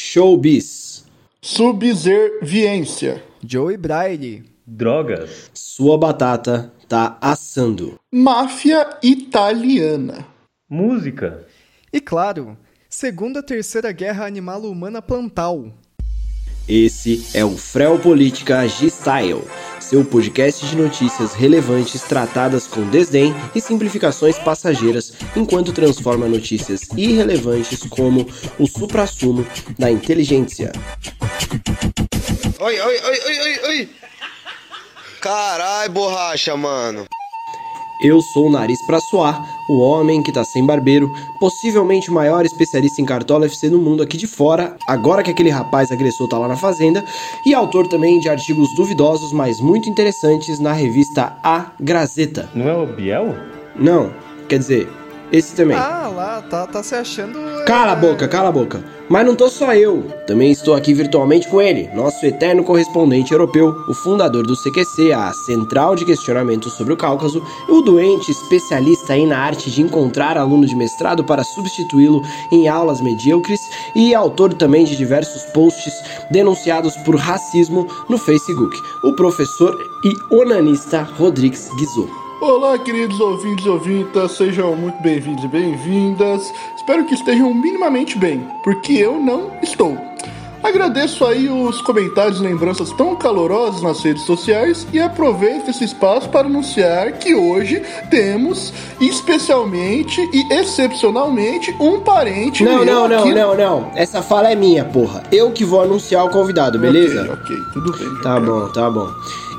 Showbiz. Subserviência. Joey Braille. Drogas. Sua batata tá assando. Máfia italiana. Música. E claro, Segunda Terceira Guerra Animal Humana Plantal. Esse é o Frel Política G-Style, seu podcast de notícias relevantes tratadas com desdém e simplificações passageiras, enquanto transforma notícias irrelevantes como o suprassumo da inteligência. Oi, oi, oi, oi, oi, oi. Carai, borracha, mano. Eu sou o Nariz Pra Suar, o homem que tá sem barbeiro, possivelmente o maior especialista em cartola FC no mundo aqui de fora, agora que aquele rapaz agressor tá lá na fazenda, e autor também de artigos duvidosos, mas muito interessantes na revista A Grazeta. Não é o Biel? Não, quer dizer, esse também. Ah, lá, tá, tá se achando. é, Cala a boca, cala a boca. Mas não tô só eu. Também estou aqui virtualmente com ele, nosso eterno correspondente europeu, o fundador do CQC, a Central de Questionamentos sobre o Cáucaso, e o doente especialista aí na arte de encontrar aluno de mestrado para substituí-lo em aulas medíocres e autor também de diversos posts denunciados por racismo no Facebook, o professor e onanista Rodrigues Guizot. Olá, queridos ouvintes e ouvintas, sejam muito bem-vindos e bem-vindas. Espero que estejam minimamente bem, porque eu não estou. Agradeço aí os comentários e lembranças tão calorosas nas redes sociais e aproveito esse espaço para anunciar que hoje temos, especialmente e excepcionalmente, um parente Não, meu não, não, aqui- não, não. Essa fala é minha, porra. Eu que vou anunciar o convidado, beleza? Ok, ok, tudo bem. Tá bom, tá bom.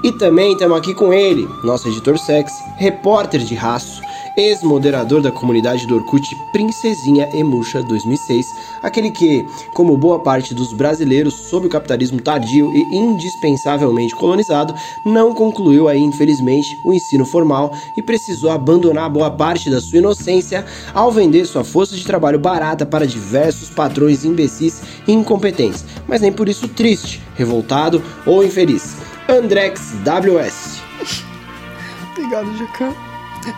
E também estamos aqui com ele, nosso editor sexy, repórter de raço, ex-moderador da comunidade do Orkut Princesinha Emuxa 2006, aquele que, como boa parte dos brasileiros sob o capitalismo tardio e indispensavelmente colonizado, não concluiu aí, infelizmente, o ensino formal e precisou abandonar boa parte da sua inocência ao vender sua força de trabalho barata para diversos patrões imbecis e incompetentes, mas nem por isso triste, revoltado ou infeliz. Andrex WS. Obrigado, Jacan.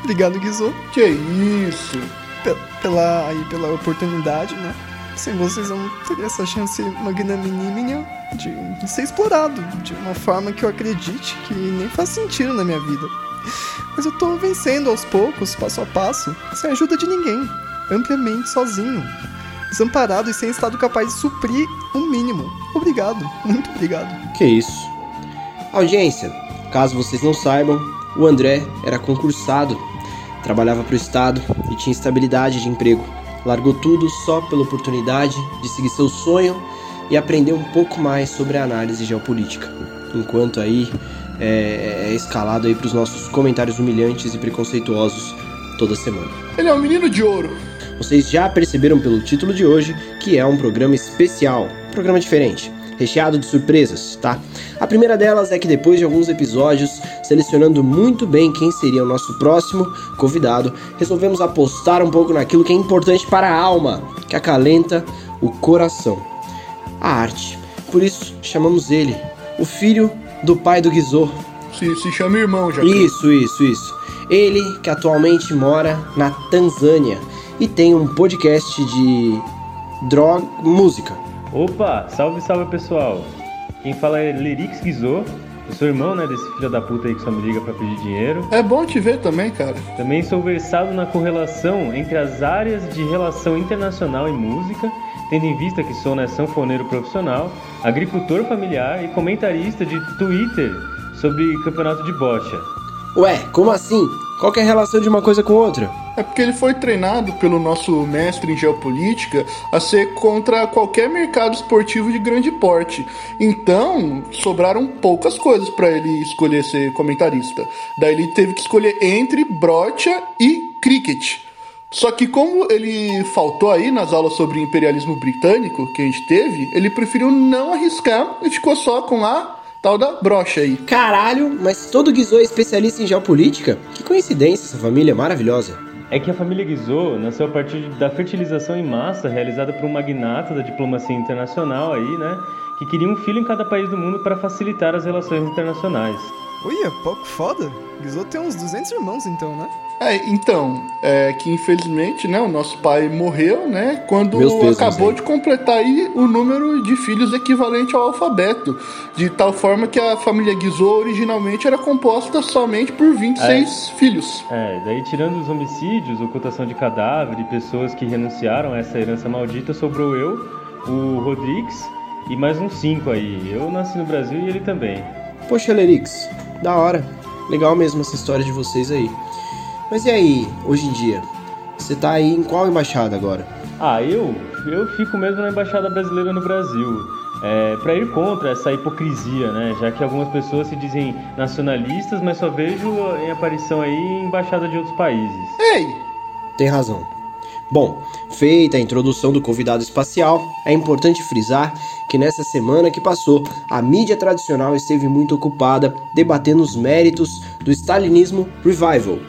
Obrigado, Guizô, Que isso? pe- pela, aí, pela oportunidade, né? Sem vocês eu não teria essa chance magnanimínima de, de ser explorado de uma forma que eu acredite que nem faz sentido na minha vida. Mas eu tô vencendo aos poucos, passo a passo, sem a ajuda de ninguém, ampliamente sozinho, desamparado e sem estado capaz de suprir o mínimo. Obrigado, muito obrigado. Que isso? Audiência, caso vocês não saibam, o André era concursado, trabalhava para o Estado e tinha estabilidade de emprego. Largou tudo só pela oportunidade de seguir seu sonho e aprender um pouco mais sobre a análise geopolítica. Enquanto aí é, é escalado aí para os nossos comentários humilhantes e preconceituosos toda semana. Ele é um menino de ouro. Vocês já perceberam pelo título de hoje que é um programa especial, um programa diferente, recheado de surpresas, tá? A primeira delas é que depois de alguns episódios, selecionando muito bem quem seria o nosso próximo convidado, resolvemos apostar um pouco naquilo que é importante para a alma, que acalenta o coração, a arte. Por isso chamamos ele, o filho do pai do Guizot, Se, se chama irmão já. isso, isso, isso. Ele que atualmente mora na Tanzânia e tem um podcast de droga, música. Opa, salve, salve pessoal. Quem fala é Lirix Guizot. Eu sou irmão, né, desse filho da puta aí que só me liga pra pedir dinheiro. É bom te ver também, cara. Também sou versado na correlação entre as áreas de relação internacional e música, tendo em vista que sou né, sanfoneiro profissional, agricultor familiar e comentarista de Twitter sobre campeonato de bocha. Ué, como assim? Qual que é a relação de uma coisa com outra? É porque ele foi treinado pelo nosso mestre em geopolítica a ser contra qualquer mercado esportivo de grande porte. Então, sobraram poucas coisas pra ele escolher ser comentarista. Daí ele teve que escolher entre brocha e cricket. Só que como ele faltou aí nas aulas sobre imperialismo britânico que a gente teve, ele preferiu não arriscar e ficou só com a tal da brocha aí. Caralho, mas todo Guizô é especialista em geopolítica? Que coincidência, essa família maravilhosa. É que a família Guizot nasceu a partir da fertilização em massa realizada por um magnata da diplomacia internacional aí, né? Que queria um filho em cada país do mundo para facilitar as relações internacionais. Uia, pouco foda. Guizou tem uns 200 irmãos então, né? É, então, é que infelizmente, né, o nosso pai morreu, né, quando pesos, acabou hein? de completar aí o número de filhos equivalente ao alfabeto, de tal forma que a família Guizot originalmente era composta somente por 26 filhos. É, daí tirando os homicídios, ocultação de cadáver e pessoas que renunciaram a essa herança maldita, sobrou eu, o Rodrigues e mais uns cinco aí. Eu nasci no Brasil e ele também. Poxa, Lerix, da hora. Legal mesmo essa história de vocês aí. Mas e aí, hoje em dia? Você tá aí em qual embaixada agora? Ah, eu? Eu fico mesmo na Embaixada Brasileira no Brasil. É, para ir contra essa hipocrisia, né? Já que algumas pessoas se dizem nacionalistas, mas só vejo em aparição aí em embaixada de outros países. Ei, Tem razão. Bom, feita a introdução do convidado espacial, é importante frisar que nessa semana que passou, a mídia tradicional esteve muito ocupada debatendo os méritos do stalinismo revival,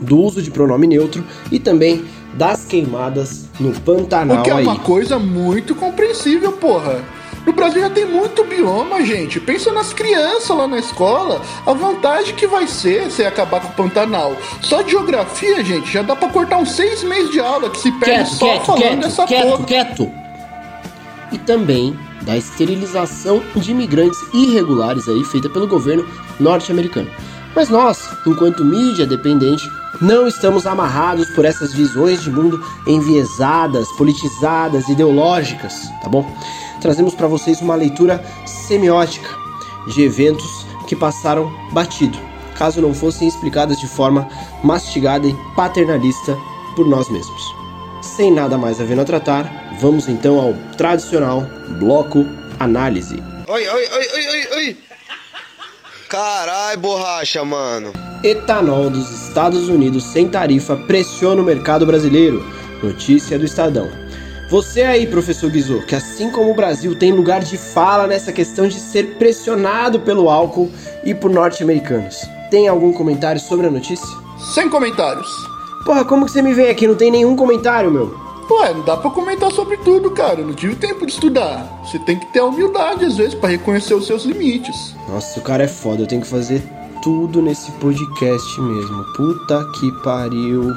do uso de pronome neutro e também das queimadas no Pantanal o que é aí. uma coisa muito compreensível, porra. No Brasil já tem muito bioma, gente. Pensa nas crianças lá na escola. A vantagem que vai ser você acabar com o Pantanal. Só de geografia, gente, já dá pra cortar uns seis meses de aula que se perde Quieto, só quieto, falando quieto, dessa quieto, porra. quieto. E também da esterilização de imigrantes irregulares aí feita pelo governo norte-americano. Mas nós, enquanto mídia dependente, não estamos amarrados por essas visões de mundo enviesadas, politizadas, ideológicas, tá bom? Trazemos para vocês uma leitura semiótica de eventos que passaram batido, caso não fossem explicadas de forma mastigada e paternalista por nós mesmos. Sem nada mais a ver a tratar, vamos então ao tradicional bloco análise. Oi, oi, oi, oi, oi, oi. Carai, borracha, mano. Etanol dos Estados Unidos sem tarifa pressiona o mercado brasileiro. Notícia do Estadão. Você aí, professor Guizot, que assim como o Brasil tem lugar de fala nessa questão de ser pressionado pelo álcool e por norte-americanos. Tem algum comentário sobre a notícia? Sem comentários. Porra, como que você me vem aqui? Não tem nenhum comentário, meu. Ué, não dá pra comentar sobre tudo, cara. Eu não tive tempo de estudar. Você tem que ter a humildade, às vezes, pra reconhecer os seus limites. Nossa, o cara é foda, eu tenho que fazer tudo nesse podcast mesmo. Puta que pariu.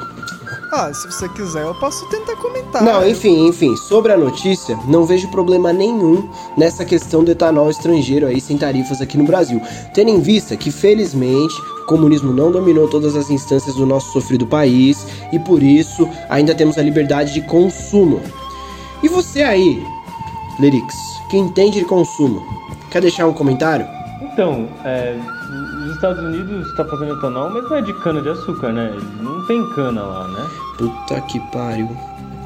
Ah, se você quiser, eu posso tentar comentar. Não, enfim, enfim, sobre a notícia, não vejo problema nenhum nessa questão do etanol estrangeiro aí sem tarifas aqui no Brasil. Tendo em vista que, felizmente, o comunismo não dominou todas as instâncias do nosso sofrido país e por isso ainda temos a liberdade de consumo. E você aí, Lerix, que entende de consumo, quer deixar um comentário? Então, é, Estados Unidos está fazendo etanol, mas não é de cana de açúcar, né? Não tem cana lá, né? Puta que pariu.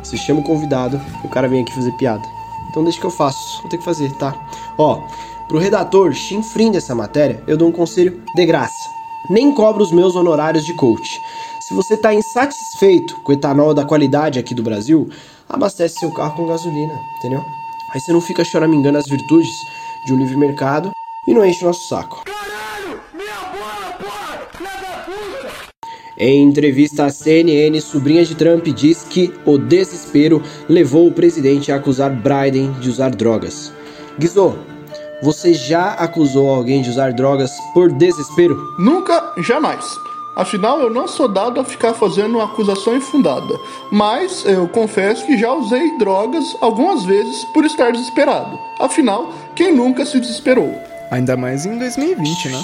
Você chama o convidado, o cara vem aqui fazer piada. Então deixa que eu faço, vou ter que fazer, tá? Ó, pro redator chinfrim dessa matéria, eu dou um conselho de graça. Nem cobro os meus honorários de coach. Se você tá insatisfeito com o etanol da qualidade aqui do Brasil, abastece seu carro com gasolina, entendeu? Aí você não fica choramingando as virtudes de um livre mercado e não enche o nosso saco. Em entrevista à CNN, sobrinha de Trump diz que o desespero levou o presidente a acusar Biden de usar drogas. Guizô, você já acusou alguém de usar drogas por desespero? Nunca, jamais. Afinal, eu não sou dado a ficar fazendo uma acusação infundada. Mas eu confesso que já usei drogas algumas vezes por estar desesperado. Afinal, quem nunca se desesperou? Ainda mais em 2020, né?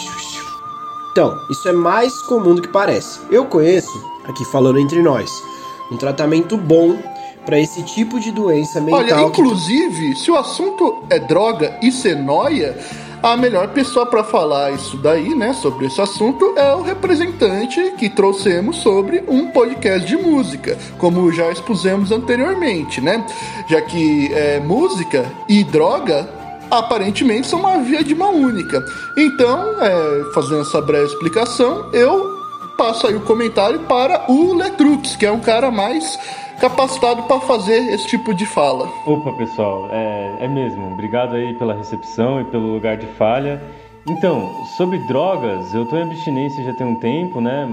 Então, isso é mais comum do que parece. Eu conheço, aqui falando entre nós, um tratamento bom para esse tipo de doença mental. Olha, inclusive, se o assunto é droga e senoia, a melhor pessoa para falar isso daí, né, sobre esse assunto é o representante que trouxemos sobre um podcast de música, como já expusemos anteriormente, né? Já que é, música e droga aparentemente são uma via de mão única. Então, é, fazendo essa breve explicação, eu passo aí o comentário para o Letrux, que é um cara mais capacitado para fazer esse tipo de fala. Opa, pessoal, é, é mesmo. Obrigado aí pela recepção e pelo lugar de falha. Então, sobre drogas, eu tô em abstinência já tem um tempo, né?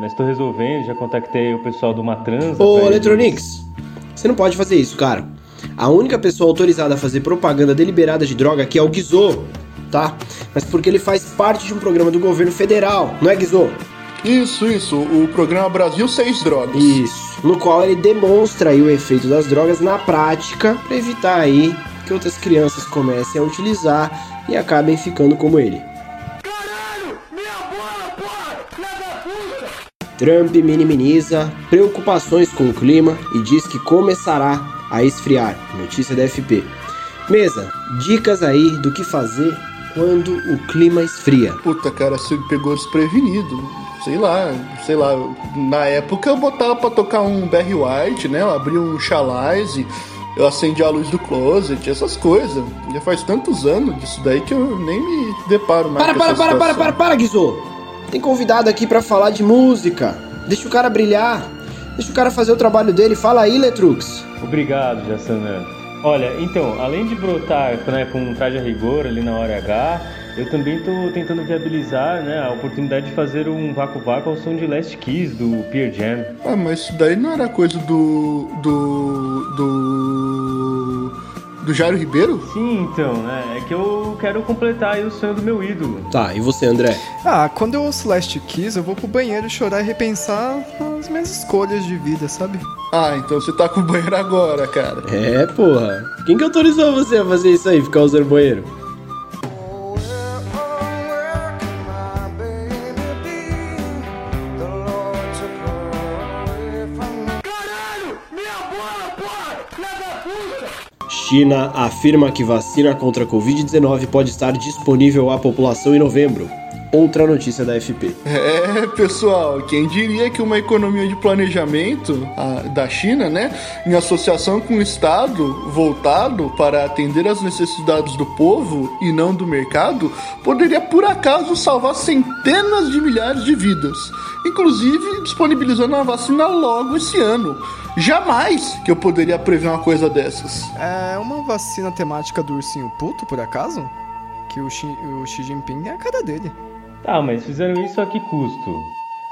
Mas- tô resolvendo, já contactei o pessoal do Matranza. Ô, Electronics, você não pode fazer isso, cara. A única pessoa autorizada a fazer propaganda deliberada de droga aqui é o Guizô. tá? Mas porque ele faz parte de um programa do governo federal, não é, Guizô? Isso, isso. O programa Brasil Seis Drogas. Isso. No qual ele demonstra aí o efeito das drogas na prática para evitar aí que outras crianças comecem a utilizar e acabem ficando como ele. Trump minimiza preocupações com o clima e diz que começará a esfriar. Notícia da FP. Mesa, dicas aí do que fazer quando o clima esfria. Puta, cara, você me pegou desprevenido. Sei lá, sei lá. Na época eu botava pra tocar um Barry White, né? Eu abria um Chalice, eu acendi a luz do closet, essas coisas. Já faz tantos anos disso daí que eu nem me deparo mais Para, com para, para, para, situação. para, para, Guizô. Tem convidado aqui pra falar de música. Deixa o cara brilhar. Deixa o cara fazer o trabalho dele. Fala aí, Letrux. Obrigado, Jassanã. Olha, então, além de brotar né, com um traje a rigor ali na hora H, eu também estou tentando viabilizar né, a oportunidade de fazer um vácuo-vácuo ao som de Last Kiss do Pearl Jam. Ah, mas isso daí não era coisa do. do. do. Do Jairo Ribeiro? Sim, então, né? É que eu quero completar aí o sonho do meu ídolo. Tá, e você, André? Ah, quando eu ouço Last Kiss, eu vou pro banheiro chorar e repensar as minhas escolhas de vida, sabe? Ah, então você tá com o banheiro agora, cara. É, porra. Quem que autorizou você a fazer isso aí, ficar usando banheiro? China afirma que vacina contra a Covid-19 pode estar disponível à população em novembro. Outra notícia da FP. É, pessoal, quem diria que uma economia de planejamento a, da China, né, em associação com o Estado, voltado para atender às necessidades do povo e não do mercado, poderia por acaso salvar centenas de milhares de vidas, inclusive disponibilizando a vacina logo esse ano. Jamais que eu poderia prever uma coisa dessas. É uma vacina temática do ursinho puto, por acaso? Que o Xi, o Xi Jinping é a cara dele. Tá, mas fizeram isso a que custo?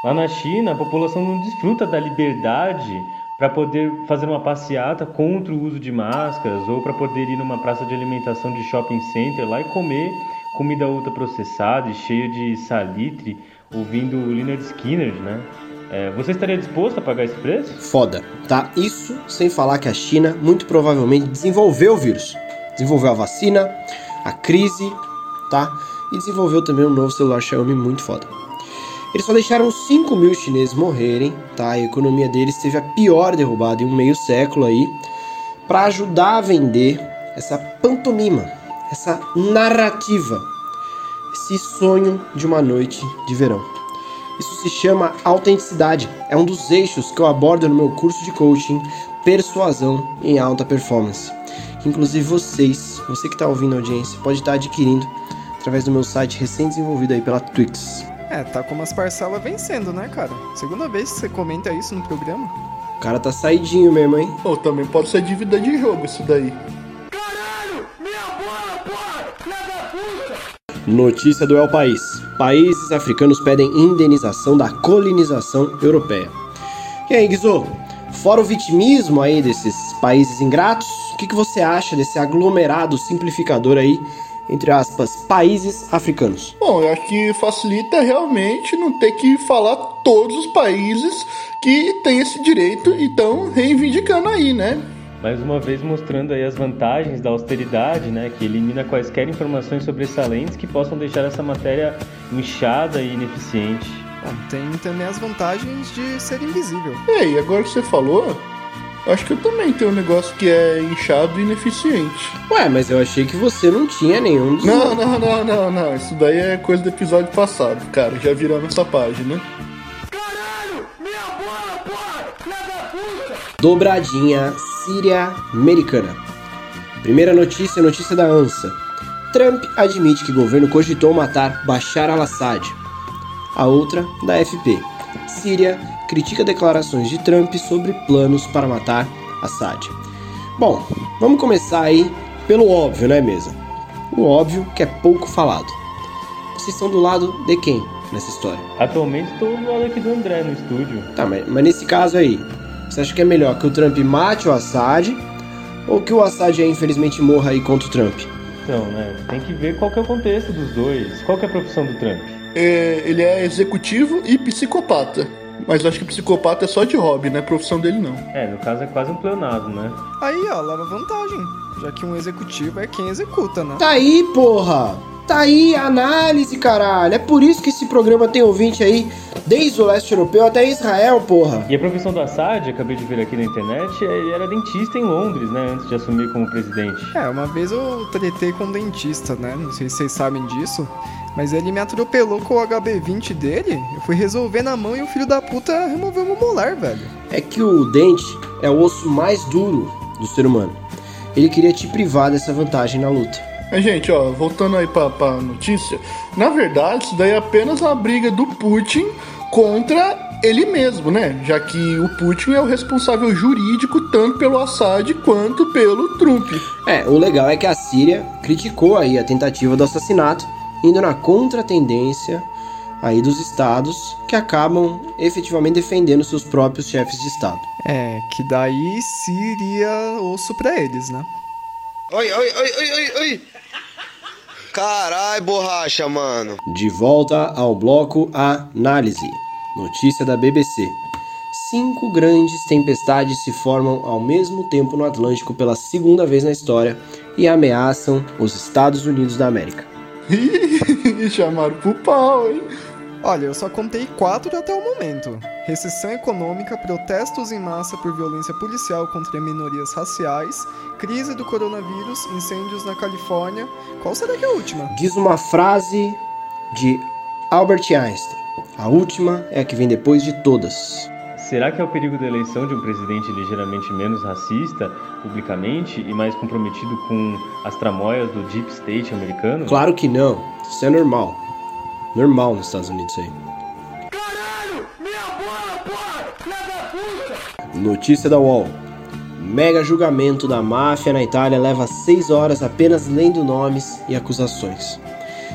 Lá na China, a população não desfruta da liberdade para poder fazer uma passeata contra o uso de máscaras ou para poder ir numa praça de alimentação de shopping center lá e comer comida ultraprocessada e cheia de salitre, ouvindo o Leonard Skinner, né? É, você estaria disposto a pagar esse preço? Foda, tá? Isso sem falar que a China muito provavelmente desenvolveu o vírus. Desenvolveu a vacina, a crise, tá? E desenvolveu também um novo celular Xiaomi muito foda. Eles só deixaram 5 mil chineses morrerem, tá? A economia deles teve a pior derrubada em um meio século aí, para ajudar a vender essa pantomima, essa narrativa, esse sonho de uma noite de verão. Isso se chama autenticidade. É um dos eixos que eu abordo no meu curso de coaching Persuasão em Alta Performance. Que inclusive vocês, você que está ouvindo a audiência, pode estar adquirindo através do meu site recém-desenvolvido aí pela Twix. É, tá como as parcelas vencendo, né, cara? Segunda vez que você comenta isso no programa. O cara tá saidinho mesmo, hein? Ou também pode ser dívida de jogo isso daí. Notícia do El País. Países africanos pedem indenização da colonização europeia. E aí, Guizô? Fora o vitimismo aí desses países ingratos, o que, que você acha desse aglomerado simplificador aí, entre aspas, países africanos? Bom, eu acho que facilita realmente não ter que falar todos os países que têm esse direito e estão reivindicando aí, né? Mais uma vez mostrando aí as vantagens da austeridade, né, que elimina quaisquer informações sobressalentes que possam deixar essa matéria inchada e ineficiente. Bom, tem também as vantagens de ser invisível. Ei, agora que você falou, acho que eu também tenho um negócio que é inchado e ineficiente. Ué, mas eu achei que você não tinha nenhum dos Não, não, não, não, não. Isso daí é coisa do episódio passado, cara. Já viramos essa página. Dobradinha Síria Americana. Primeira notícia, notícia da ANSA. Trump admite que governo cogitou matar Bashar al-Assad. A outra, da FP. Síria critica declarações de Trump sobre planos para matar Assad. Bom, vamos começar aí pelo óbvio, né, mesa? O óbvio que é pouco falado. Vocês estão do lado de quem nessa história? Atualmente estou do lado aqui do André no estúdio. Tá, mas, mas nesse caso aí, você acha que é melhor que o Trump mate o Assad ou que o Assad aí, infelizmente morra aí contra o Trump? Então, né? Tem que ver qual que é o contexto dos dois. Qual que é a profissão do Trump? É, ele é executivo e psicopata. Mas acho que psicopata é só de hobby, né? Profissão dele não. É, no caso é quase um pleonasmo, né? Aí, ó, leva vantagem. Já que um executivo é quem executa, né? Tá aí, porra! Tá aí a análise, caralho. É por isso que esse programa tem ouvinte aí, desde o leste europeu até Israel, porra. E a profissão do Assad, acabei de ver aqui na internet, ele era dentista em Londres, né? Antes de assumir como presidente. É, uma vez eu tretei com um dentista, né? Não sei se vocês sabem disso. Mas ele me atropelou com o HB20 dele. Eu fui resolver na mão e o filho da puta removeu meu molar, velho. É que o dente é o osso mais duro do ser humano. Ele queria te privar dessa vantagem na luta. Mas, gente, ó, voltando aí pra, pra notícia. Na verdade, isso daí é apenas a briga do Putin contra ele mesmo, né? Já que o Putin é o responsável jurídico tanto pelo Assad quanto pelo Trump. É, o legal é que a Síria criticou aí a tentativa do assassinato, indo na contratendência aí dos estados que acabam efetivamente defendendo seus próprios chefes de estado. É, que daí seria osso pra eles, né? Oi, oi, oi, oi, oi, oi. Carai, borracha, mano. De volta ao bloco Análise. Notícia da BBC. Cinco grandes tempestades se formam ao mesmo tempo no Atlântico pela segunda vez na história e ameaçam os Estados Unidos da América. Ih, chamaram pro pau, hein? Olha, eu só contei quatro até o momento: recessão econômica, protestos em massa por violência policial contra minorias raciais, crise do coronavírus, incêndios na Califórnia. Qual será que é a última? Diz uma frase de Albert Einstein. A última é a que vem depois de todas. Será que é o perigo da eleição de um presidente ligeiramente menos racista, publicamente, e mais comprometido com as tramóias do Deep State americano? Claro que não. Isso é normal. Normal nos Estados Unidos aí. Notícia da UOL. Mega julgamento da máfia na Itália leva 6 horas apenas lendo nomes e acusações.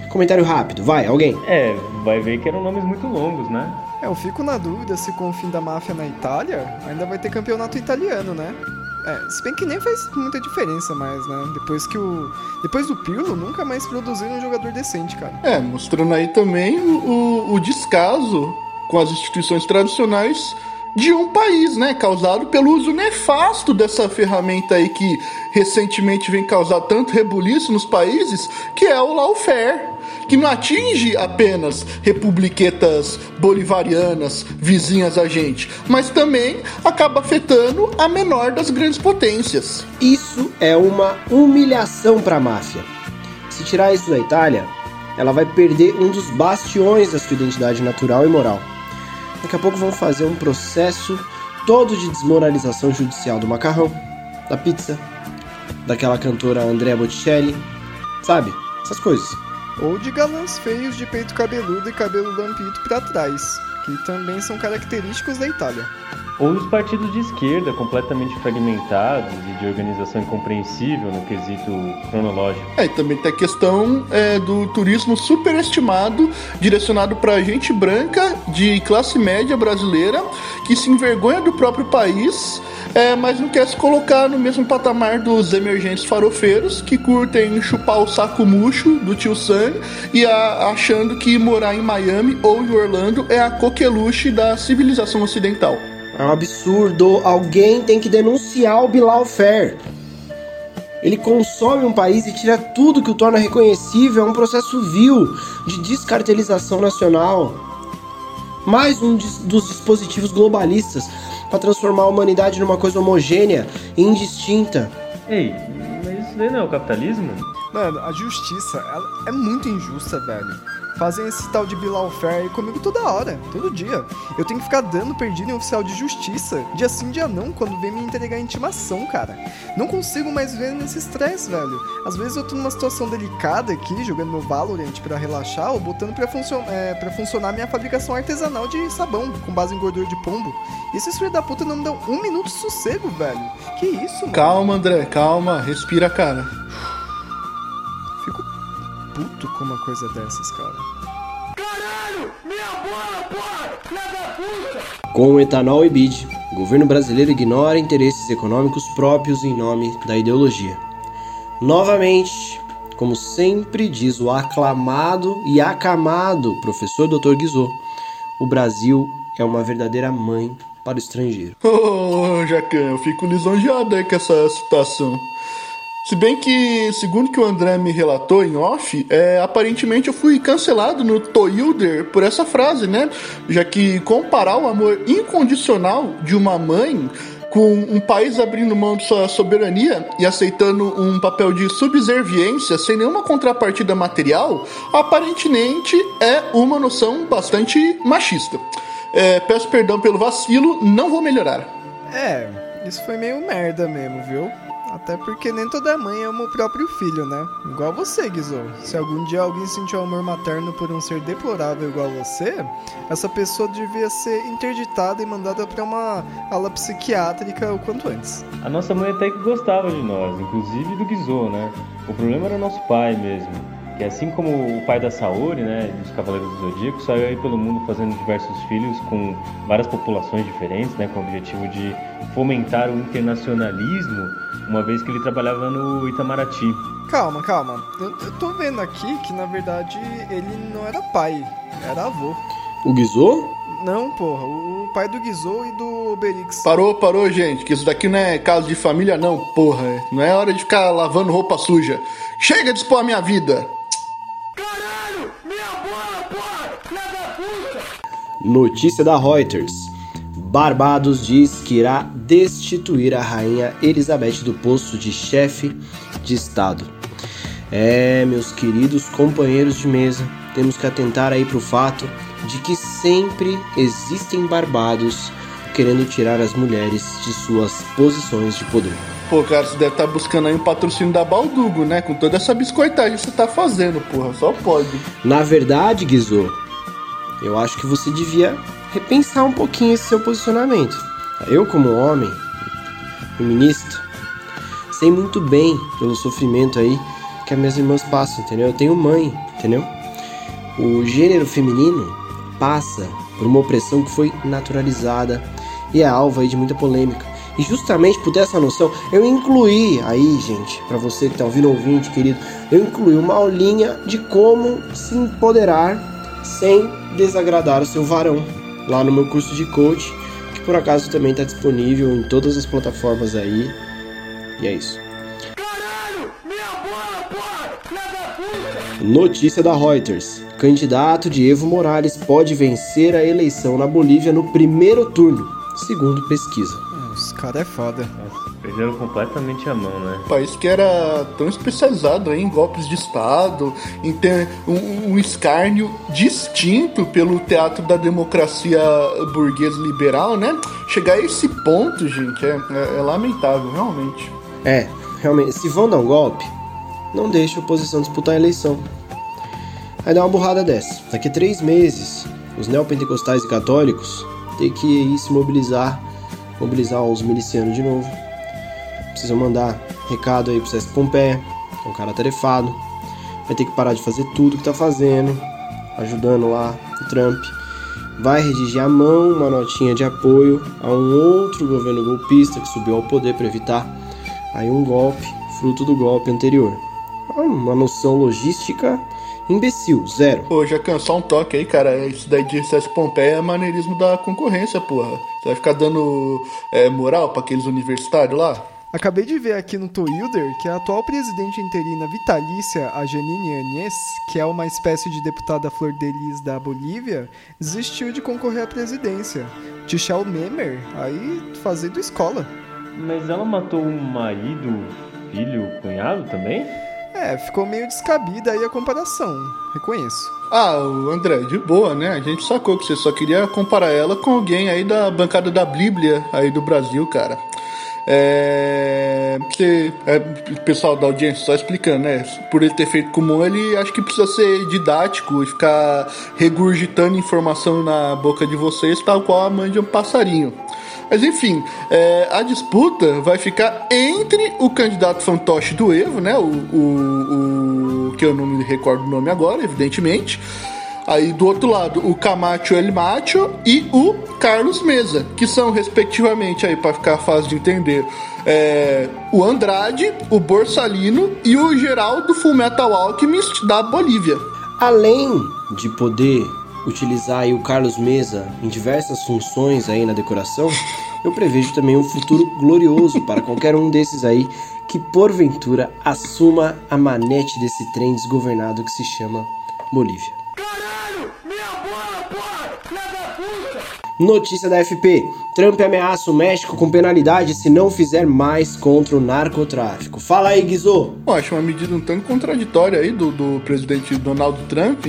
Comentário rápido, vai, alguém. É, vai ver que eram nomes muito longos, né? É, eu fico na dúvida se com o fim da máfia na Itália ainda vai ter campeonato italiano, né? É, se bem que nem faz muita diferença mais, né? Depois que o. Depois do Pirlo, nunca mais produziram um jogador decente, cara. É, mostrando aí também o, o descaso com as instituições tradicionais de um país, né? Causado pelo uso nefasto dessa ferramenta aí que recentemente vem causar tanto rebuliço nos países, que é o lawfare. Que não atinge apenas republiquetas bolivarianas vizinhas a gente, mas também acaba afetando a menor das grandes potências. Isso é uma humilhação para a máfia. Se tirar isso da Itália, ela vai perder um dos bastiões da sua identidade natural e moral. Daqui a pouco vão fazer um processo todo de desmoralização judicial do macarrão, da pizza, daquela cantora Andrea Botticelli, sabe? Essas coisas. Ou de galãs feios de peito cabeludo e cabelo lampito pra trás, que também são característicos da Itália. Ou dos partidos de esquerda completamente fragmentados e de organização incompreensível no quesito cronológico. É, e também tem a questão é, do turismo superestimado, direcionado para gente branca de classe média brasileira, que se envergonha do próprio país, é, mas não quer se colocar no mesmo patamar dos emergentes farofeiros que curtem chupar o saco murcho do tio Sam e a, achando que morar em Miami ou em Orlando é a coqueluche da civilização ocidental. É um absurdo. Alguém tem que denunciar o Bilal Fair. Ele consome um país e tira tudo que o torna reconhecível. É um processo vil de descartelização nacional. Mais um dos dispositivos globalistas para transformar a humanidade numa coisa homogênea e indistinta. Ei, mas isso daí não é o capitalismo? Mano, a justiça, ela é muito injusta, velho. Fazem esse tal de Bilal Fair comigo toda hora, todo dia. Eu tenho que ficar dando perdido em oficial de justiça, dia sim, dia não, quando vem me entregar intimação, cara. Não consigo mais ver nesse estresse, velho. Às vezes eu tô numa situação delicada aqui, jogando meu Valorant pra relaxar, ou botando pra, funcion é, pra funcionar minha fabricação artesanal de sabão, com base em gordura de pombo. E esses filhos da puta não me dão um minuto de sossego, velho. Que isso, mano? Calma, André, calma, respira, cara. Com uma coisa dessas, cara. Com o etanol e bid, o governo brasileiro ignora interesses econômicos próprios em nome da ideologia. Novamente, Como sempre diz o aclamado e acamado professor Dr. Guizot, o Brasil é uma verdadeira mãe para o estrangeiro. Oh, Jacan, eu fico lisonjeado aí com essa situação. Se bem que, segundo que o André me relatou em off, é, aparentemente eu fui cancelado no Toilder por essa frase, né? Já que comparar o amor incondicional de uma mãe com um país abrindo mão de sua soberania e aceitando um papel de subserviência sem nenhuma contrapartida material, aparentemente é uma noção bastante machista. É, peço perdão pelo vacilo, não vou melhorar. É, isso foi meio merda mesmo, viu? Até porque nem toda mãe ama o próprio filho, né? Igual você, Guizou. Se algum dia alguém sentiu amor materno por um ser deplorável igual você, essa pessoa devia ser interditada e mandada para uma ala psiquiátrica o quanto antes. A nossa mãe até que gostava de nós, inclusive do Guizou, né? O problema era nosso pai mesmo que assim como o pai da Saori, né, dos Cavaleiros do Zodíaco, saiu aí pelo mundo fazendo diversos filhos com várias populações diferentes, né, com o objetivo de fomentar o internacionalismo, uma vez que ele trabalhava no Itamaraty. Calma, calma. Eu, eu tô vendo aqui que na verdade ele não era pai, era avô. O Guizou? Não, porra, o pai do Guizou e do Obelix. Parou, parou, gente, que isso daqui não é caso de família, não, porra. Não é hora de ficar lavando roupa suja. Chega de expor a minha vida! Notícia da Reuters. Barbados diz que irá destituir a rainha Elizabeth do posto de chefe de Estado. É, meus queridos companheiros de mesa, temos que atentar aí para o fato de que sempre existem barbados querendo tirar as mulheres de suas posições de poder. Pô, cara, você deve estar tá buscando aí um patrocínio da Baldugo, né? Com toda essa biscoitagem que você tá fazendo, porra. Só pode. Na verdade, Guizô, eu acho que você devia repensar um pouquinho esse seu posicionamento. Eu, como homem, feminista, sei muito bem pelo sofrimento aí que as minhas irmãs passam, entendeu? Eu tenho mãe, entendeu? O gênero feminino passa por uma opressão que foi naturalizada e é alvo aí de muita polêmica. E justamente por ter essa noção, eu incluí aí, gente, para você que tá ouvindo ouvinte, querido, eu incluí uma aulinha de como se empoderar sem desagradar o seu varão lá no meu curso de coach, que por acaso também está disponível em todas as plataformas aí. E é isso. Caralho, bola, porra, Notícia da Reuters. Candidato de Evo Morales pode vencer a eleição na Bolívia no primeiro turno, segundo pesquisa. Os caras é foda. Perderam completamente a mão, né? país que era tão especializado em golpes de Estado, em ter um, um escárnio distinto pelo teatro da democracia burguesa liberal, né? Chegar a esse ponto, gente, é, é, é lamentável, realmente. É, realmente. Se vão dar um golpe, não deixe a oposição disputar a eleição. Aí dá uma burrada dessa. Daqui a três meses, os neopentecostais e católicos têm que ir se mobilizar, mobilizar os milicianos de novo Precisam mandar recado aí pro César Pompeia, que é um cara tarefado. Vai ter que parar de fazer tudo que tá fazendo, ajudando lá o Trump. Vai redigir à mão uma notinha de apoio a um outro governo golpista que subiu ao poder para evitar aí um golpe, fruto do golpe anterior. Uma noção logística imbecil, zero. Pô, já cansou um toque aí, cara. Isso daí de César Pompeia é maneirismo da concorrência, porra. Você vai ficar dando é, moral para aqueles universitários lá? Acabei de ver aqui no Twitter que a atual presidente interina vitalícia, a Janine Anhes, que é uma espécie de deputada flor de lis da Bolívia, desistiu de concorrer à presidência. Tichel Memer, aí fazendo escola. Mas ela matou um marido, filho, cunhado também? É, ficou meio descabida aí a comparação, reconheço. Ah, André, de boa, né? A gente sacou que você só queria comparar ela com alguém aí da bancada da Bíblia aí do Brasil, cara. É, porque, é, pessoal da audiência só explicando, né? Por ele ter feito comum, ele acho que precisa ser didático e ficar regurgitando informação na boca de vocês, tal qual a mãe de um passarinho. Mas enfim, é, a disputa vai ficar entre o candidato fantoche do Evo, né? O, o, o, que eu não me recordo o nome agora, evidentemente Aí do outro lado, o Camacho El Macho e o Carlos Mesa, que são respectivamente aí para ficar fácil de entender, é, o Andrade, o Borsalino e o Geraldo Fullmetal Alchemist da Bolívia. Além de poder utilizar aí o Carlos Mesa em diversas funções aí na decoração, eu prevejo também um futuro glorioso para qualquer um desses aí que porventura assuma a manete desse trem desgovernado que se chama Bolívia. Caralho! Minha bola, porra! Notícia da FP: Trump ameaça o México com penalidade se não fizer mais contra o narcotráfico. Fala aí, Guizô. Acho uma medida um tanto contraditória aí do, do presidente Donald Trump,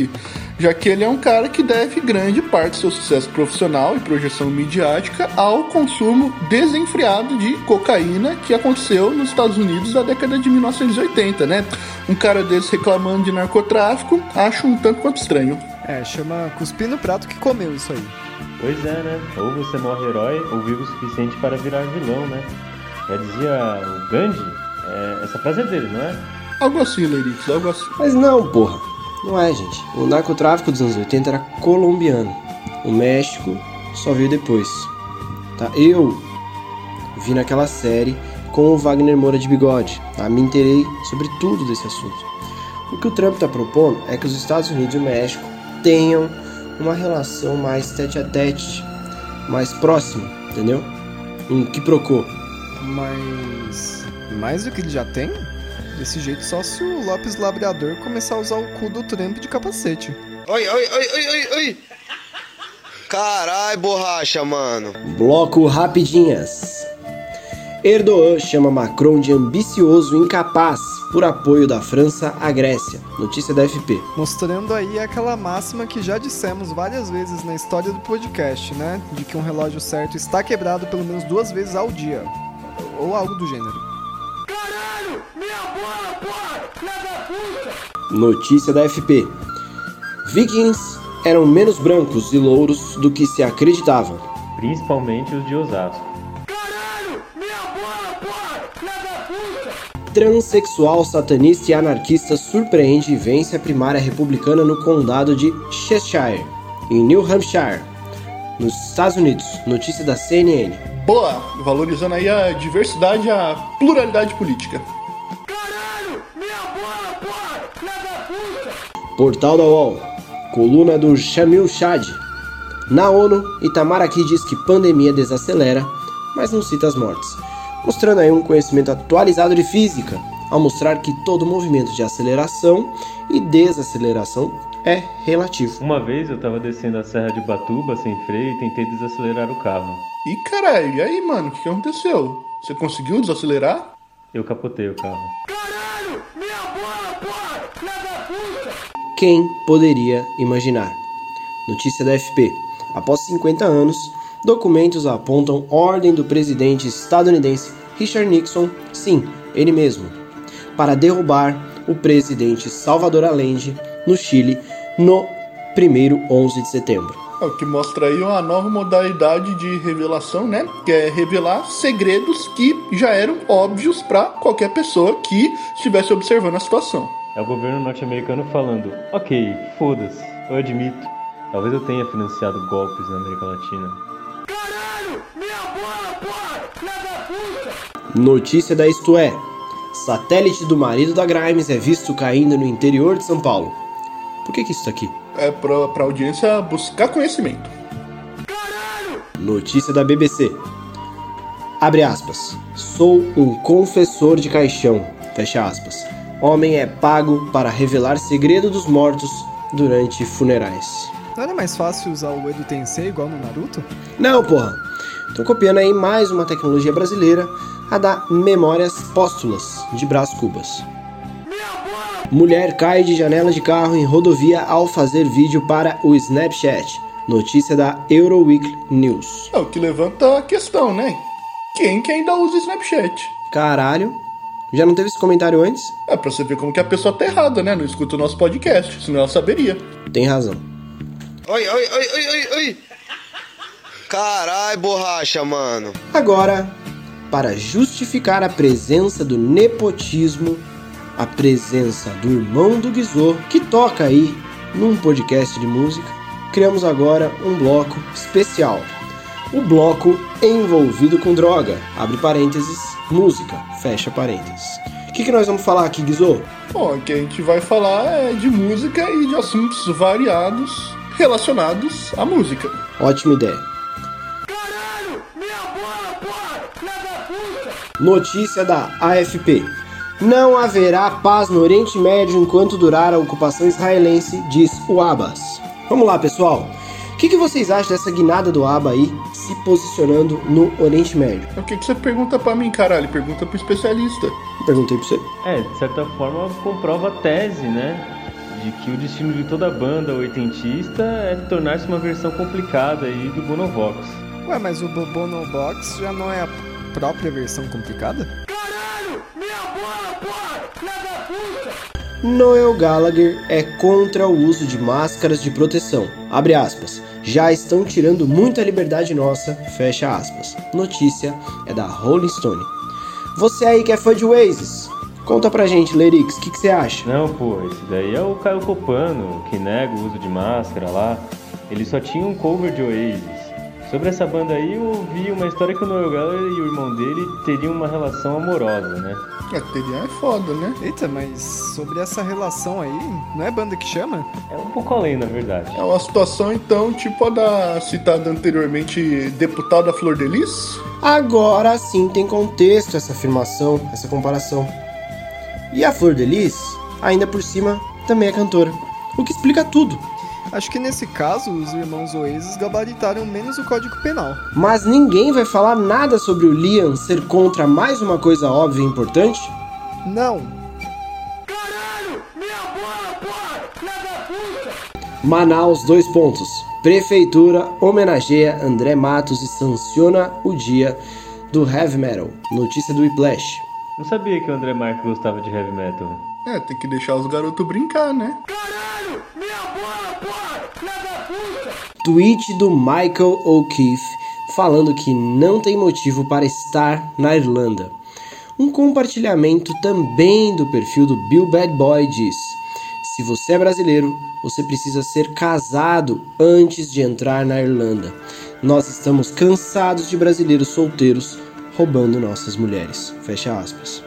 já que ele é um cara que deve grande parte do seu sucesso profissional e projeção midiática ao consumo desenfreado de cocaína que aconteceu nos Estados Unidos na década de 1980, né? Um cara desse reclamando de narcotráfico, acho um tanto quanto estranho. É, chama cuspir no prato que comeu isso aí. Pois é, né? Ou você morre herói ou vive o suficiente para virar vilão, né? Já dizia o Gandhi, é, essa frase é dele, não é? Algo assim, Leirix, algo assim. Mas não, porra. Não é, gente. O narcotráfico dos anos 80 era colombiano. O México só veio depois. Tá? Eu vi naquela série com o Wagner Moura de bigode. Tá? Me interei sobre tudo desse assunto. O que o Trump está propondo é que os Estados Unidos e o México tenham uma relação mais tete a tete, mais próxima, entendeu? Um que procou. Mas. Mais do que ele já tem? Desse jeito só se o Lopes Labrador começar a usar o cu do Trump de capacete. Oi, oi, oi, oi, oi, oi! Carai, borracha, mano. Bloco Rapidinhas. Erdogan chama Macron de ambicioso e incapaz por apoio da França à Grécia. Notícia da FP. Mostrando aí aquela máxima que já dissemos várias vezes na história do podcast, né? De que um relógio certo está quebrado pelo menos duas vezes ao dia. Ou algo do gênero. Caralho! Minha bola, porra! Notícia da FP. Vikings eram menos brancos e louros do que se acreditava. Principalmente os de Osasco. Transsexual, satanista e anarquista surpreende e vence a primária republicana no condado de Cheshire, em New Hampshire, nos Estados Unidos. Notícia da CNN. Boa, valorizando aí a diversidade e a pluralidade política. Caralho, minha bola, porra, Portal da UOL. Coluna do Shamil Chad. Na ONU, Itamaraty diz que pandemia desacelera, mas não cita as mortes mostrando aí um conhecimento atualizado de física, ao mostrar que todo movimento de aceleração e desaceleração é relativo. Uma vez eu tava descendo a serra de Batuba sem freio e tentei desacelerar o carro. E caralho, e aí, mano, o que aconteceu? Você conseguiu desacelerar? Eu capotei o carro. Caralho! Minha bola, porra! puta! Quem poderia imaginar? Notícia da FP. Após 50 anos, documentos apontam ordem do presidente estadunidense Richard Nixon, sim, ele mesmo, para derrubar o presidente Salvador Allende no Chile no primeiro 11 de setembro. É o que mostra aí uma nova modalidade de revelação, né? Que é revelar segredos que já eram óbvios para qualquer pessoa que estivesse observando a situação. É o governo norte-americano falando: ok, foda-se, eu admito, talvez eu tenha financiado golpes na América Latina. Notícia da Isto É: Satélite do marido da Grimes é visto caindo no interior de São Paulo. Por que, que isso tá aqui? É pra, pra audiência buscar conhecimento. Caralho! Notícia da BBC. Abre aspas. Sou um confessor de caixão. Fecha aspas. Homem é pago para revelar segredo dos mortos durante funerais. Não era mais fácil usar o Edo Tensei igual no Naruto? Não, porra. Tô copiando aí mais uma tecnologia brasileira, a da memórias póstulas de Brás Cubas. Mulher cai de janela de carro em rodovia ao fazer vídeo para o Snapchat. Notícia da Euroweek News. É o que levanta a questão, né? Quem que ainda usa Snapchat? Caralho. Já não teve esse comentário antes? É pra você ver como que a pessoa tá errada, né? Não escuta o nosso podcast, senão ela saberia. Tem razão. Oi, oi, oi, oi, oi, oi. Carai, borracha, mano. Agora, para justificar a presença do nepotismo, a presença do irmão do Guizô, que toca aí num podcast de música, criamos agora um bloco especial. O bloco envolvido com droga, abre parênteses, música, fecha parênteses. O que, que nós vamos falar aqui, Guizô? Bom, o que a gente vai falar é de música e de assuntos variados relacionados à música. Ótima ideia. Notícia da AFP. Não haverá paz no Oriente Médio enquanto durar a ocupação israelense, diz o Abbas. Vamos lá, pessoal. O que, que vocês acham dessa guinada do Abba aí se posicionando no Oriente Médio? O que, que você pergunta pra mim, caralho? Pergunta pro especialista. Perguntei pra você. É, de certa forma comprova a tese, né? De que o destino de toda banda oitentista é tornar-se uma versão complicada aí do Bonovox. Ué, mas o Bobono Box já não é a própria versão complicada? Noel Gallagher é contra o uso de máscaras de proteção. Abre aspas. Já estão tirando muita liberdade nossa. Fecha aspas. Notícia é da Rolling Stone. Você aí que é fã de Oasis, conta pra gente, Lerix, o que, que você acha? Não, pô, esse daí é o Caio Copano, que nega o uso de máscara lá. Ele só tinha um cover de Oasis. Sobre essa banda aí, eu ouvi uma história que o Noel Gallagher e o irmão dele teriam uma relação amorosa, né? É, teria é foda, né? Eita, mas sobre essa relação aí, não é banda que chama? É um pouco além, na verdade. É uma situação, então, tipo a da citada anteriormente deputada Flor de Lis? Agora sim tem contexto essa afirmação, essa comparação. E a Flor de Lis, ainda por cima, também é cantora. O que explica tudo. Acho que nesse caso, os irmãos Oasis gabaritaram menos o Código Penal. Mas ninguém vai falar nada sobre o Liam ser contra mais uma coisa óbvia e importante? Não. Manaus, dois pontos. Prefeitura homenageia André Matos e sanciona o dia do heavy metal. Notícia do Whiplash. Não sabia que o André Marques gostava de heavy metal. É, tem que deixar os garotos brincar, né? Tweet do Michael O'Keefe falando que não tem motivo para estar na Irlanda. Um compartilhamento também do perfil do Bill Bad Boy diz: Se você é brasileiro, você precisa ser casado antes de entrar na Irlanda. Nós estamos cansados de brasileiros solteiros roubando nossas mulheres. Fecha aspas.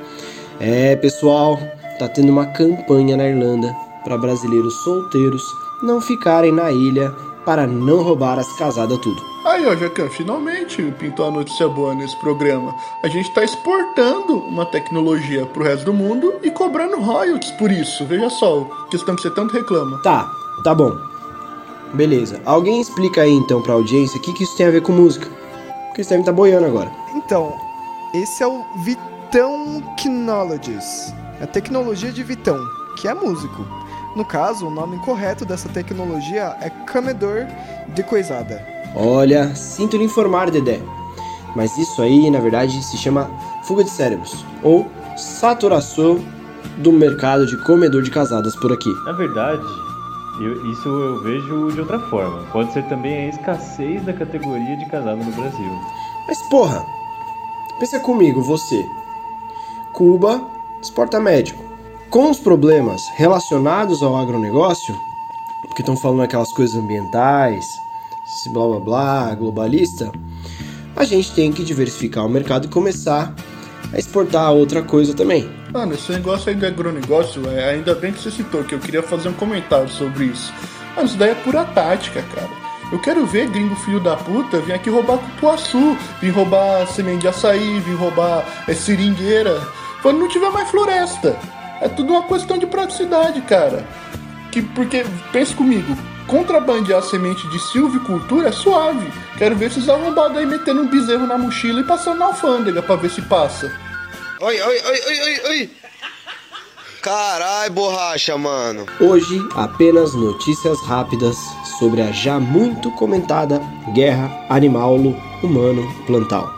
É, pessoal, tá tendo uma campanha na Irlanda para brasileiros solteiros não ficarem na ilha para não roubar as casadas tudo. Aí, ó, Jacan, finalmente pintou a notícia boa nesse programa. A gente tá exportando uma tecnologia pro resto do mundo e cobrando royalties por isso. Veja só, questão que você tanto reclama. Tá, tá bom. Beleza. Alguém explica aí então pra audiência o que, que isso tem a ver com música. Porque você deve estar boiando agora. Então, esse é o Vitão Technologies. É a tecnologia de Vitão, que é músico. No caso, o nome correto dessa tecnologia é comedor de coisada. Olha, sinto lhe informar, Dedé. Mas isso aí, na verdade, se chama fuga de cérebros ou saturação do mercado de comedor de casadas por aqui. Na verdade, eu- isso eu vejo de outra forma. Pode ser também a escassez da categoria de casado no Brasil. Mas porra, pensa comigo, você. Cuba exporta médico. Com os problemas relacionados ao agronegócio, porque estão falando aquelas coisas ambientais, esse blá blá blá, globalista, a gente tem que diversificar o mercado e começar a exportar outra coisa também. Mano, esse negócio aí do agronegócio, é, ainda bem que você citou, que eu queria fazer um comentário sobre isso. Mano, isso daí é pura tática, cara. Eu quero ver gringo filho da puta vir aqui roubar cupuaçu, vir roubar semente de açaí, vir roubar é, seringueira, quando não tiver mais floresta. É tudo uma questão de praticidade, cara. Que, porque, pense comigo, contrabandear semente de silvicultura é suave. Quero ver esses arrombados aí metendo um bezerro na mochila e passando na alfândega pra ver se passa. Oi, oi, oi, oi, oi, oi. Carai, borracha, mano. Hoje, apenas notícias rápidas sobre a já muito comentada guerra animal-humano-plantal.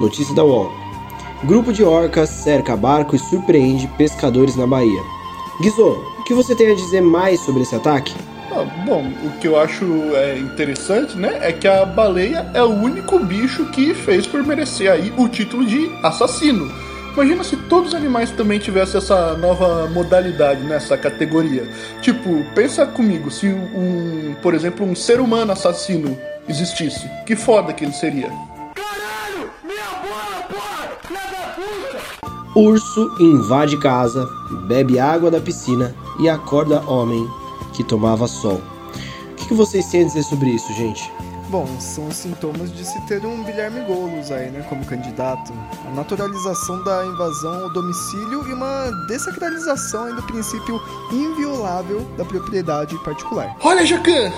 Notícia da UOL. Grupo de orcas cerca barco e surpreende pescadores na Bahia. Guizô, o que você tem a dizer mais sobre esse ataque? Ah, bom, o que eu acho é, interessante, né, é que a baleia é o único bicho que fez por merecer aí o título de assassino. Imagina se todos os animais também tivessem essa nova modalidade nessa categoria. Tipo, pensa comigo, se um, por exemplo, um ser humano assassino existisse, que foda que ele seria. Urso invade casa, bebe água da piscina e acorda homem que tomava sol. O que, que vocês têm a dizer sobre isso, gente? Bom, são os sintomas de se ter um Guilherme Goulos aí, né, como candidato. A naturalização da invasão ao domicílio e uma desacralização aí do princípio inviolável da propriedade particular. Olha, Jacan!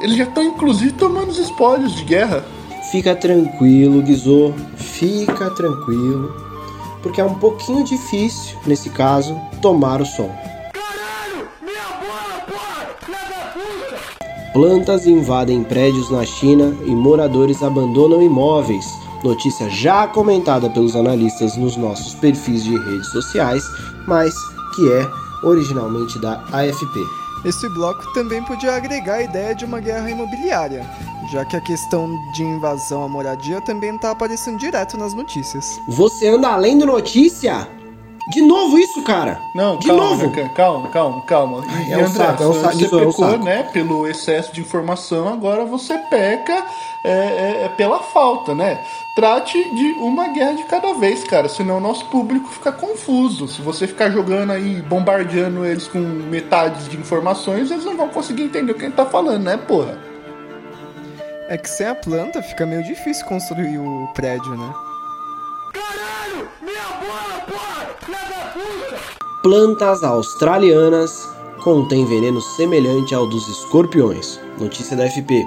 Eles já estão inclusive tomando os espólios de guerra. Fica tranquilo, Guizô, fica tranquilo, porque é um pouquinho difícil, nesse caso, tomar o sol. Plantas invadem prédios na China e moradores abandonam imóveis. Notícia já comentada pelos analistas nos nossos perfis de redes sociais, mas que é originalmente da AFP. Esse bloco também podia agregar a ideia de uma guerra imobiliária, já que a questão de invasão à moradia também está aparecendo direto nas notícias. Você anda além do notícia? De novo isso, cara? Não, de calma, novo. Calma, calma, calma. E, é um André, saco, é um saco, você isso é um pecou, saco. né, pelo excesso de informação, agora você peca é, é, é pela falta, né? Trate de uma guerra de cada vez, cara, senão o nosso público fica confuso. Se você ficar jogando aí, bombardeando eles com metades de informações, eles não vão conseguir entender o que a gente tá falando, né, porra? É que sem a planta fica meio difícil construir o prédio, né? Plantas australianas contêm veneno semelhante ao dos escorpiões. Notícia da FP.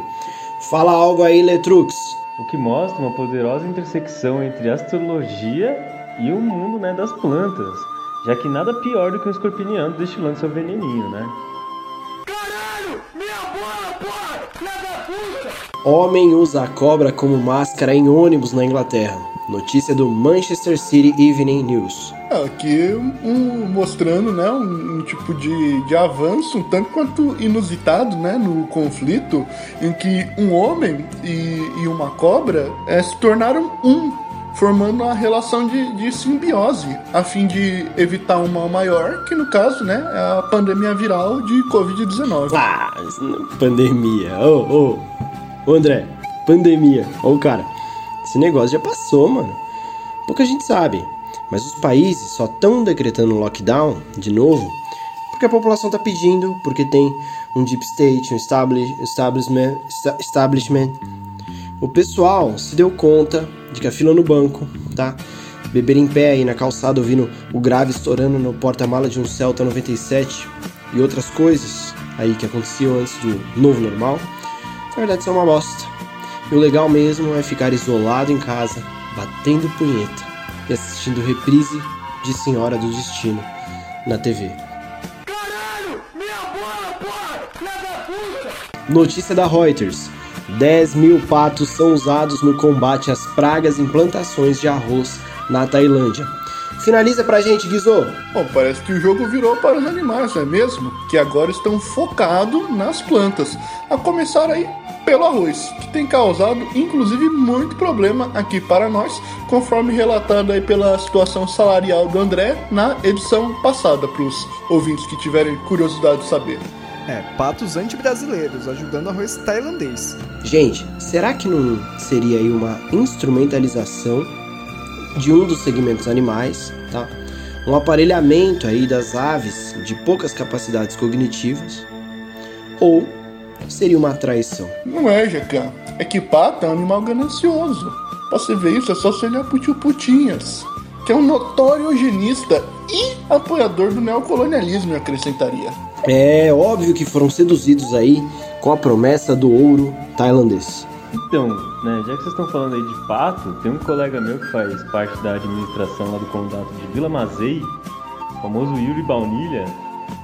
Fala algo aí, Letrux. O que mostra uma poderosa intersecção entre astrologia e o mundo né, das plantas, já que nada pior do que um escorpião destilando seu veneninho, né? Homem usa a cobra como máscara em ônibus na Inglaterra. Notícia do Manchester City Evening News. Aqui um, mostrando né, um, um tipo de, de avanço, um tanto quanto inusitado né, no conflito, em que um homem e, e uma cobra eh, se tornaram um, formando uma relação de, de simbiose, a fim de evitar um mal maior, que no caso né, é a pandemia viral de Covid-19. Ah, pandemia. Ô, ô. Ô, André, pandemia. Ô, cara. Esse negócio já passou, mano. Pouca gente sabe. Mas os países só estão decretando lockdown de novo porque a população tá pedindo, porque tem um deep state, um establi- establishment, esta- establishment. O pessoal se deu conta de que a fila no banco, tá? Beber em pé aí na calçada ouvindo o grave estourando no porta-mala de um Celta 97 e outras coisas aí que aconteciam antes do novo normal, na verdade isso é uma bosta. E o legal mesmo é ficar isolado em casa, batendo punheta e assistindo reprise de Senhora do Destino na TV. Notícia da Reuters: 10 mil patos são usados no combate às pragas em plantações de arroz na Tailândia. Finaliza pra gente, Guizô. Bom, parece que o jogo virou para os animais, não é mesmo? Que agora estão focados nas plantas. A começar aí pelo arroz, que tem causado inclusive muito problema aqui para nós, conforme relatado aí pela situação salarial do André na edição passada, para os ouvintes que tiverem curiosidade de saber. É, patos anti-brasileiros ajudando arroz tailandês. Gente, será que não seria aí uma instrumentalização de um dos segmentos animais, tá? Um aparelhamento aí das aves de poucas capacidades cognitivas? Ou seria uma traição? Não é, Jacan. É que pato é um animal ganancioso. Pra você ver isso, é só você olhar pro tio Putinhas, que é um notório eugenista e apoiador do neocolonialismo, eu acrescentaria. É óbvio que foram seduzidos aí com a promessa do ouro tailandês. Então, né, já que vocês estão falando aí de pato, tem um colega meu que faz parte da administração lá do condado de Vila Mazei, o famoso Yuri Baunilha,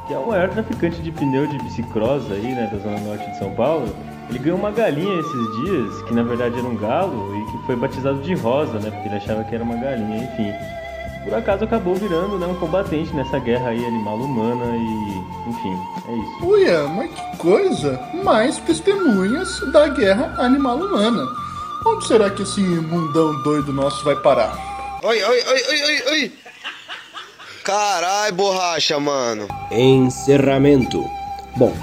que é o maior traficante de pneu de bicicross aí, né, da zona norte de São Paulo. Ele ganhou uma galinha esses dias, que na verdade era um galo, e que foi batizado de rosa, né, porque ele achava que era uma galinha, enfim. Por acaso acabou virando né, um combatente nessa guerra aí animal-humana e, enfim, é isso. Uia, mas que coisa! Mais testemunhas da guerra animal-humana. Onde será que esse mundão doido nosso vai parar? Oi, oi, oi, oi, oi, oi. Carai, borracha, mano. Encerramento. Bom,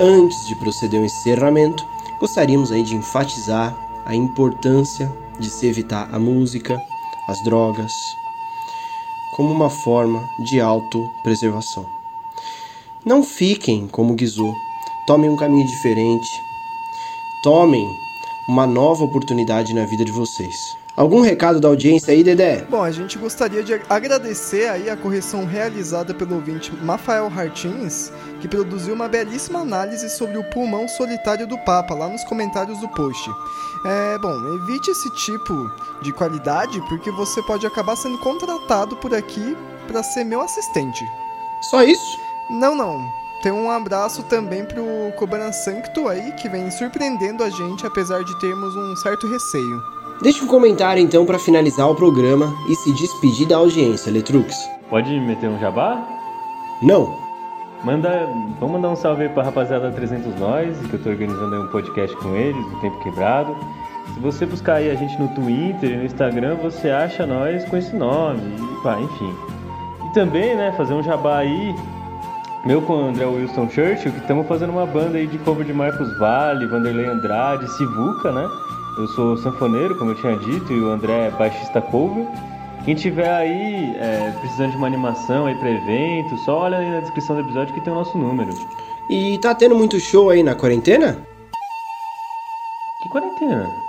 antes de proceder ao encerramento, gostaríamos aí de enfatizar a importância de se evitar a música, as drogas, como uma forma de autopreservação. Não fiquem como Guizou, tomem um caminho diferente, tomem uma nova oportunidade na vida de vocês. Algum recado da audiência aí, Dedé? Bom, a gente gostaria de agradecer aí a correção realizada pelo ouvinte Mafael Hartins, que produziu uma belíssima análise sobre o pulmão solitário do Papa lá nos comentários do post. É, bom, evite esse tipo de qualidade porque você pode acabar sendo contratado por aqui para ser meu assistente. Só isso? Não, não. Tem um abraço também pro Cobran Sancto aí, que vem surpreendendo a gente apesar de termos um certo receio. Deixe um comentário então para finalizar o programa e se despedir da audiência, Letrux. Pode meter um jabá? Não. Manda, vamos mandar um salve aí pra rapaziada 300 Nós, que eu tô organizando um podcast com eles, do Tempo Quebrado. Se você buscar aí a gente no Twitter e no Instagram, você acha nós com esse nome, e pá, enfim. E também, né, fazer um jabá aí, meu com o André Wilson Churchill, que estamos fazendo uma banda aí de cover de Marcos Vale, Vanderlei Andrade, Sivuca, né? Eu sou sanfoneiro, como eu tinha dito, e o André é baixista cover. Quem tiver aí é, precisando de uma animação aí para evento, só olha aí na descrição do episódio que tem o nosso número. E tá tendo muito show aí na quarentena? Que quarentena?